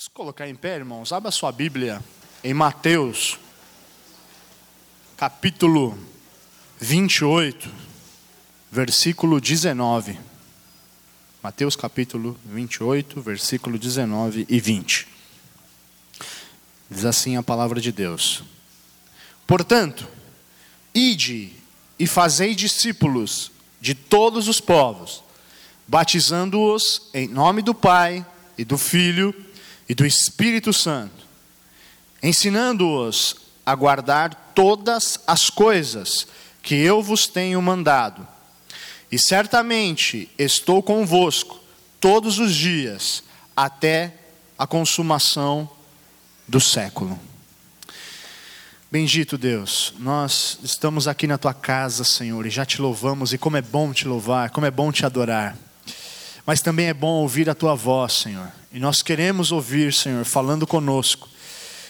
Vamos colocar em pé, irmãos. Abra sua Bíblia em Mateus, capítulo 28, versículo 19. Mateus capítulo 28, versículo 19 e 20. Diz assim a palavra de Deus: Portanto, ide e fazei discípulos de todos os povos, batizando-os em nome do Pai e do Filho e do Espírito Santo, ensinando-os a guardar todas as coisas que eu vos tenho mandado. E certamente estou convosco todos os dias, até a consumação do século. Bendito Deus, nós estamos aqui na tua casa, Senhor, e já te louvamos, e como é bom te louvar, como é bom te adorar. Mas também é bom ouvir a tua voz, Senhor. E nós queremos ouvir, Senhor, falando conosco.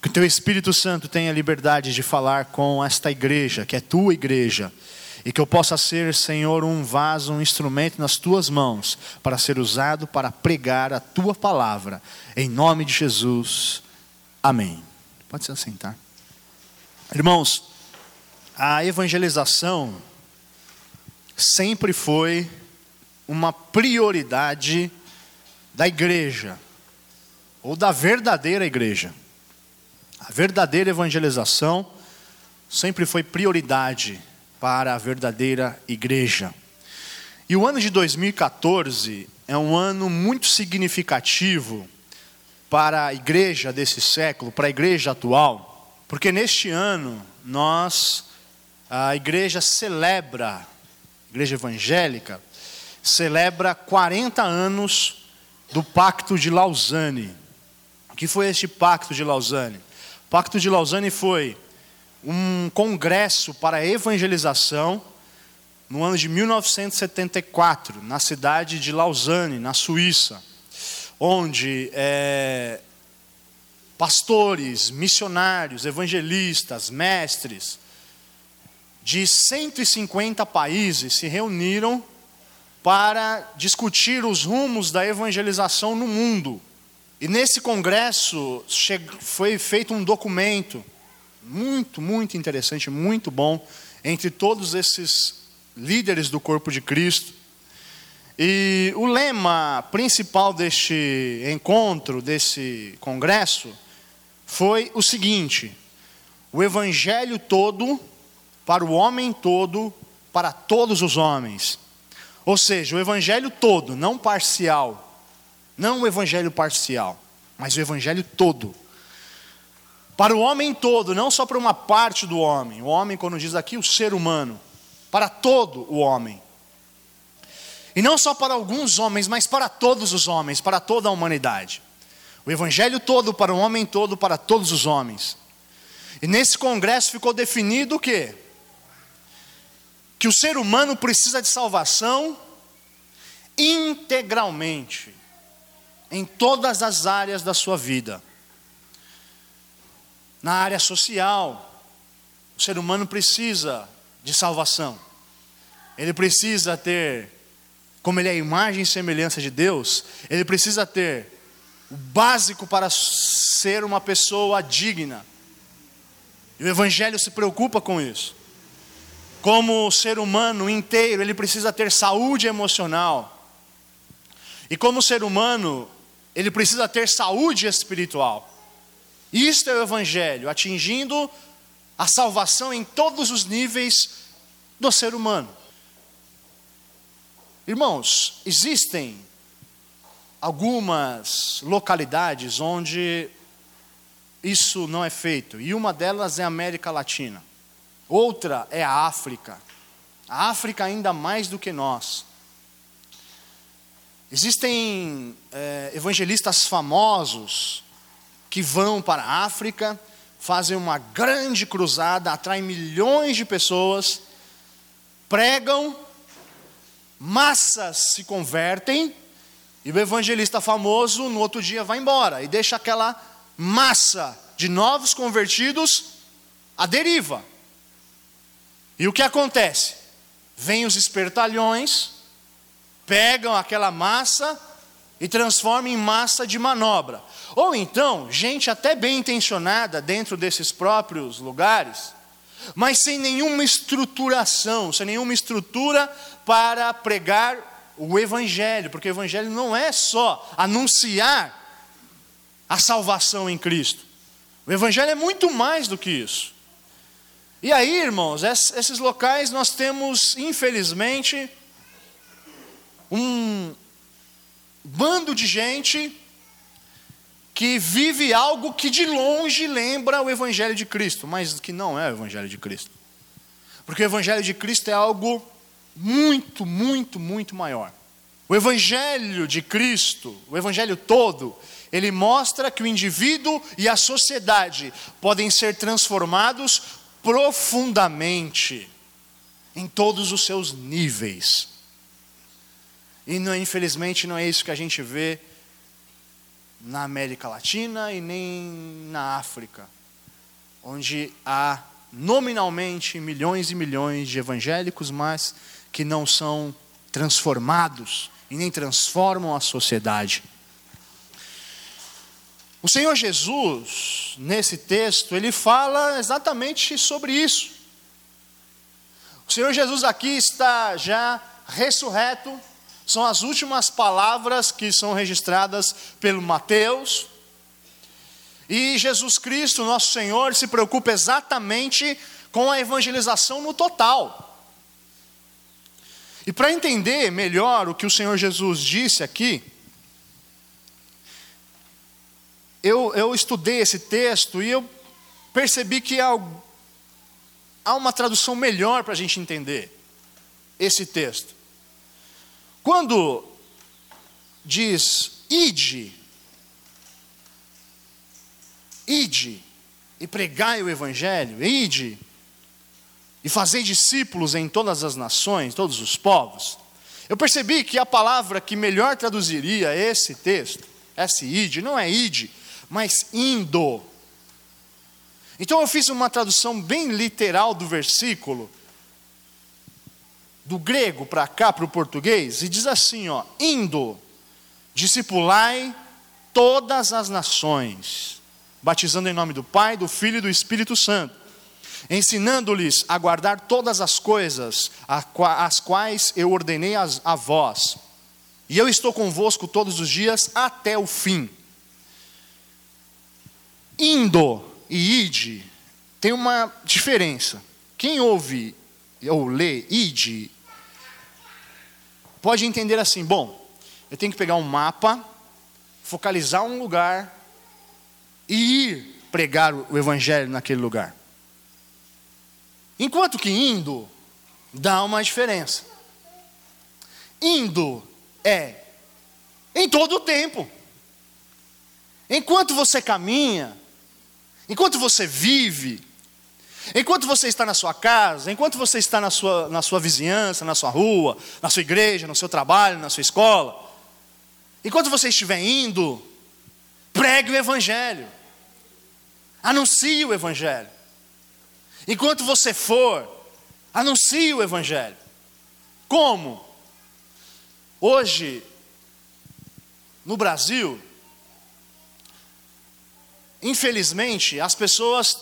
Que o teu Espírito Santo tenha liberdade de falar com esta igreja, que é tua igreja. E que eu possa ser, Senhor, um vaso, um instrumento nas tuas mãos, para ser usado para pregar a tua palavra. Em nome de Jesus. Amém. Pode se assentar. Irmãos, a evangelização sempre foi uma prioridade da igreja, ou da verdadeira igreja. A verdadeira evangelização sempre foi prioridade para a verdadeira igreja. E o ano de 2014 é um ano muito significativo para a igreja desse século, para a igreja atual porque neste ano nós, a igreja celebra, a igreja evangélica, celebra 40 anos do Pacto de Lausanne. O que foi este Pacto de Lausanne? O Pacto de Lausanne foi um congresso para a evangelização no ano de 1974, na cidade de Lausanne, na Suíça, onde é, pastores, missionários, evangelistas, mestres, de 150 países se reuniram para discutir os rumos da evangelização no mundo. E nesse congresso foi feito um documento muito, muito interessante, muito bom, entre todos esses líderes do corpo de Cristo. E o lema principal deste encontro, desse congresso, foi o seguinte: o evangelho todo para o homem todo, para todos os homens. Ou seja, o evangelho todo, não parcial, não o evangelho parcial, mas o evangelho todo. Para o homem todo, não só para uma parte do homem. O homem, quando diz aqui, o ser humano, para todo o homem. E não só para alguns homens, mas para todos os homens, para toda a humanidade. O evangelho todo para o homem todo, para todos os homens. E nesse congresso ficou definido o quê? Que o ser humano precisa de salvação integralmente, em todas as áreas da sua vida. Na área social, o ser humano precisa de salvação. Ele precisa ter, como ele é a imagem e semelhança de Deus, ele precisa ter o básico para ser uma pessoa digna. E o Evangelho se preocupa com isso. Como ser humano inteiro, ele precisa ter saúde emocional. E como ser humano, ele precisa ter saúde espiritual. Isto é o Evangelho, atingindo a salvação em todos os níveis do ser humano. Irmãos, existem algumas localidades onde isso não é feito, e uma delas é a América Latina, outra é a África, a África ainda mais do que nós. Existem é, evangelistas famosos que vão para a África, fazem uma grande cruzada, atraem milhões de pessoas, pregam, massas se convertem, e o evangelista famoso, no outro dia, vai embora e deixa aquela massa de novos convertidos à deriva. E o que acontece? Vêm os espertalhões, pegam aquela massa e transforma em massa de manobra. Ou então, gente até bem intencionada dentro desses próprios lugares, mas sem nenhuma estruturação, sem nenhuma estrutura para pregar o Evangelho, porque o Evangelho não é só anunciar a salvação em Cristo. O Evangelho é muito mais do que isso. E aí, irmãos, esses locais nós temos, infelizmente, um bando de gente que vive algo que de longe lembra o Evangelho de Cristo, mas que não é o Evangelho de Cristo. Porque o Evangelho de Cristo é algo muito, muito, muito maior. O Evangelho de Cristo, o Evangelho todo, ele mostra que o indivíduo e a sociedade podem ser transformados profundamente, em todos os seus níveis. E não, infelizmente não é isso que a gente vê na América Latina e nem na África, onde há nominalmente milhões e milhões de evangélicos, mas que não são transformados e nem transformam a sociedade. O Senhor Jesus, nesse texto, ele fala exatamente sobre isso. O Senhor Jesus aqui está já ressurreto, são as últimas palavras que são registradas pelo Mateus. E Jesus Cristo, nosso Senhor, se preocupa exatamente com a evangelização no total. E para entender melhor o que o Senhor Jesus disse aqui, eu, eu estudei esse texto e eu percebi que há, há uma tradução melhor para a gente entender esse texto. Quando diz ide, ide e pregai o evangelho, ide e fazei discípulos em todas as nações, todos os povos. Eu percebi que a palavra que melhor traduziria esse texto, esse ide, não é ide, mas indo. Então eu fiz uma tradução bem literal do versículo, do grego para cá, para o português, e diz assim: ó, indo, discipulai todas as nações, batizando em nome do Pai, do Filho e do Espírito Santo, ensinando-lhes a guardar todas as coisas as quais eu ordenei a vós. E eu estou convosco todos os dias até o fim. Indo e ide tem uma diferença. Quem ouve ou lê ide pode entender assim: bom, eu tenho que pegar um mapa, focalizar um lugar e ir pregar o evangelho naquele lugar. Enquanto que indo dá uma diferença. Indo é em todo o tempo. Enquanto você caminha, enquanto você vive, Enquanto você está na sua casa, enquanto você está na sua, na sua vizinhança, na sua rua, na sua igreja, no seu trabalho, na sua escola, enquanto você estiver indo, pregue o Evangelho, anuncie o Evangelho. Enquanto você for, anuncie o Evangelho. Como? Hoje, no Brasil, infelizmente, as pessoas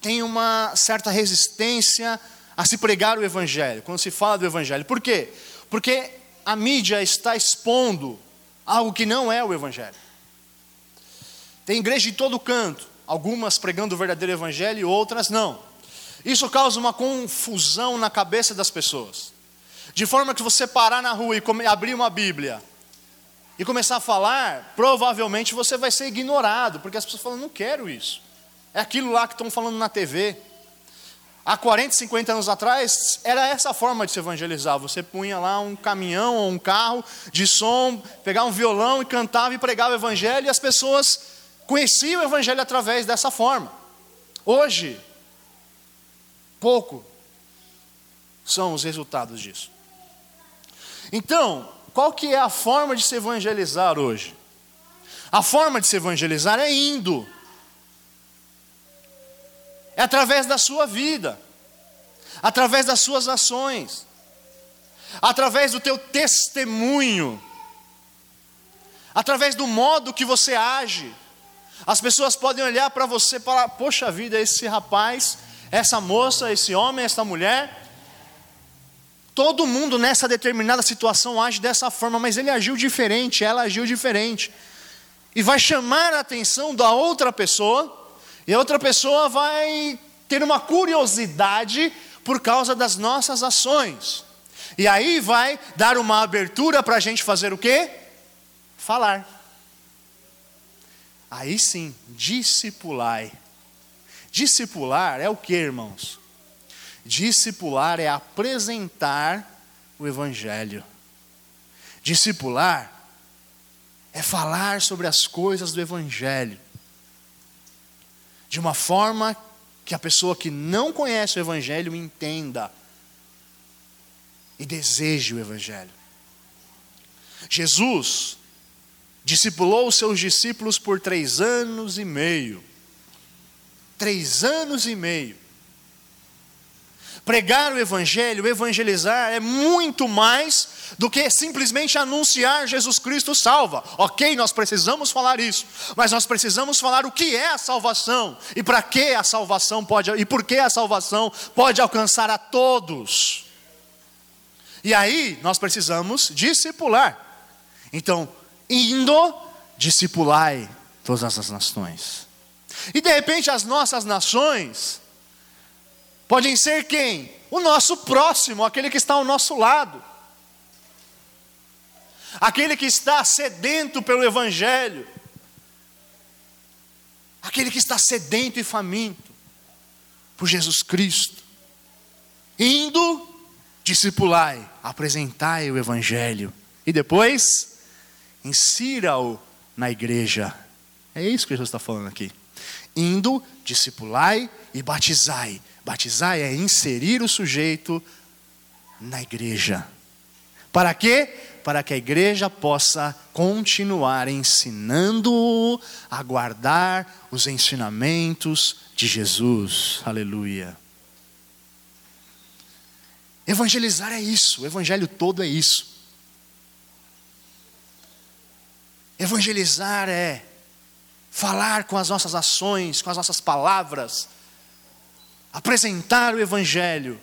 tem uma certa resistência a se pregar o Evangelho, quando se fala do Evangelho. Por quê? Porque a mídia está expondo algo que não é o Evangelho. Tem igreja de todo canto, algumas pregando o verdadeiro Evangelho e outras não. Isso causa uma confusão na cabeça das pessoas. De forma que você parar na rua e abrir uma Bíblia e começar a falar, provavelmente você vai ser ignorado, porque as pessoas falam, não quero isso. É aquilo lá que estão falando na TV. Há 40, 50 anos atrás, era essa forma de se evangelizar. Você punha lá um caminhão ou um carro de som, pegava um violão e cantava e pregava o evangelho, e as pessoas conheciam o evangelho através dessa forma. Hoje, pouco são os resultados disso. Então, qual que é a forma de se evangelizar hoje? A forma de se evangelizar é indo é através da sua vida, através das suas ações, através do teu testemunho. através do modo que você age. As pessoas podem olhar para você e falar: Poxa vida, esse rapaz, essa moça, esse homem, essa mulher. Todo mundo nessa determinada situação age dessa forma, mas ele agiu diferente, ela agiu diferente. E vai chamar a atenção da outra pessoa, e a outra pessoa vai ter uma curiosidade por causa das nossas ações. E aí vai dar uma abertura para a gente fazer o quê? Falar. Aí sim, discipulai. Discipular é o que, irmãos? Discipular é apresentar o Evangelho. Discipular é falar sobre as coisas do Evangelho. De uma forma que a pessoa que não conhece o Evangelho entenda e deseje o Evangelho. Jesus discipulou os seus discípulos por três anos e meio. Três anos e meio. Pregar o Evangelho, evangelizar, é muito mais do que simplesmente anunciar Jesus Cristo salva. Ok, nós precisamos falar isso, mas nós precisamos falar o que é a salvação e para que a salvação pode e por que a salvação pode alcançar a todos. E aí nós precisamos discipular. Então, indo, discipulai todas as nações. E de repente as nossas nações podem ser quem? O nosso próximo, aquele que está ao nosso lado. Aquele que está sedento pelo Evangelho. Aquele que está sedento e faminto por Jesus Cristo. Indo, discipulai, apresentai o Evangelho. E depois, insira-o na igreja. É isso que Jesus está falando aqui. Indo, discipulai e batizai. Batizai é inserir o sujeito na igreja. Para quê? Para que a igreja possa continuar ensinando-o a guardar os ensinamentos de Jesus. Aleluia. Evangelizar é isso, o evangelho todo é isso. Evangelizar é falar com as nossas ações, com as nossas palavras, apresentar o Evangelho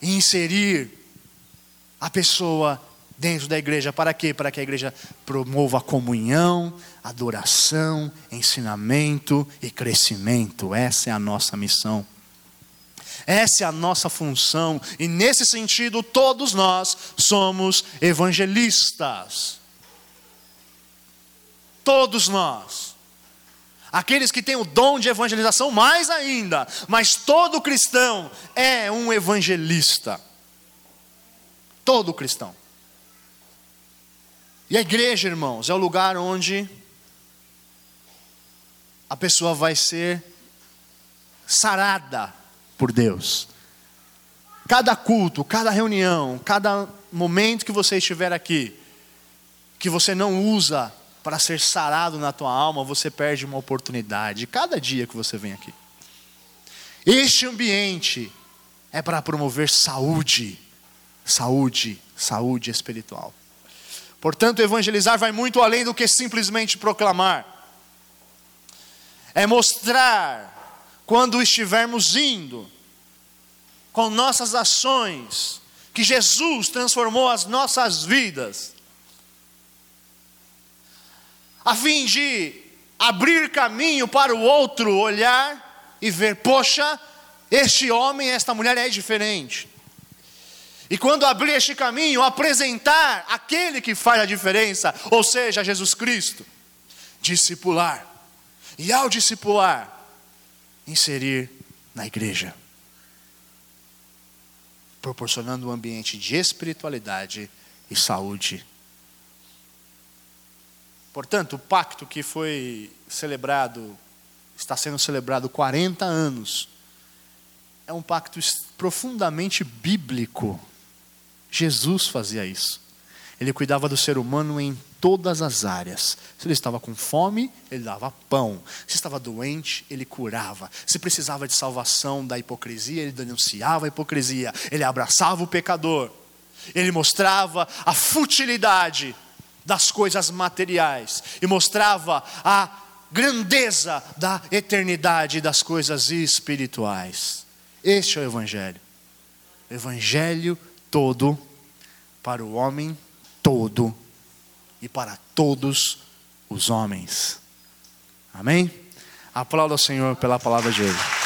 e inserir a pessoa dentro da igreja. Para quê? Para que a igreja promova a comunhão, adoração, ensinamento e crescimento. Essa é a nossa missão. Essa é a nossa função, e nesse sentido, todos nós somos evangelistas todos nós. Aqueles que têm o dom de evangelização, mais ainda, mas todo cristão é um evangelista. Todo cristão. E a igreja, irmãos, é o lugar onde a pessoa vai ser sarada por Deus. Cada culto, cada reunião, cada momento que você estiver aqui, que você não usa para ser sarado na tua alma, você perde uma oportunidade cada dia que você vem aqui. Este ambiente é para promover saúde, saúde, saúde espiritual. Portanto, evangelizar vai muito além do que simplesmente proclamar. É mostrar quando estivermos indo com nossas ações que Jesus transformou as nossas vidas a fim de abrir caminho para o outro olhar e ver, poxa, este homem, esta mulher é diferente. E quando abrir este caminho, apresentar aquele que faz a diferença, ou seja, Jesus Cristo, discipular. E ao discipular, inserir na igreja, proporcionando um ambiente de espiritualidade e saúde Portanto, o pacto que foi celebrado, está sendo celebrado 40 anos, é um pacto profundamente bíblico. Jesus fazia isso. Ele cuidava do ser humano em todas as áreas. Se ele estava com fome, ele dava pão. Se estava doente, ele curava. Se precisava de salvação da hipocrisia, ele denunciava a hipocrisia. Ele abraçava o pecador. Ele mostrava a futilidade das coisas materiais e mostrava a grandeza da eternidade das coisas espirituais. Este é o Evangelho. Evangelho todo para o homem todo e para todos os homens. Amém? Aplauda o Senhor pela palavra de hoje.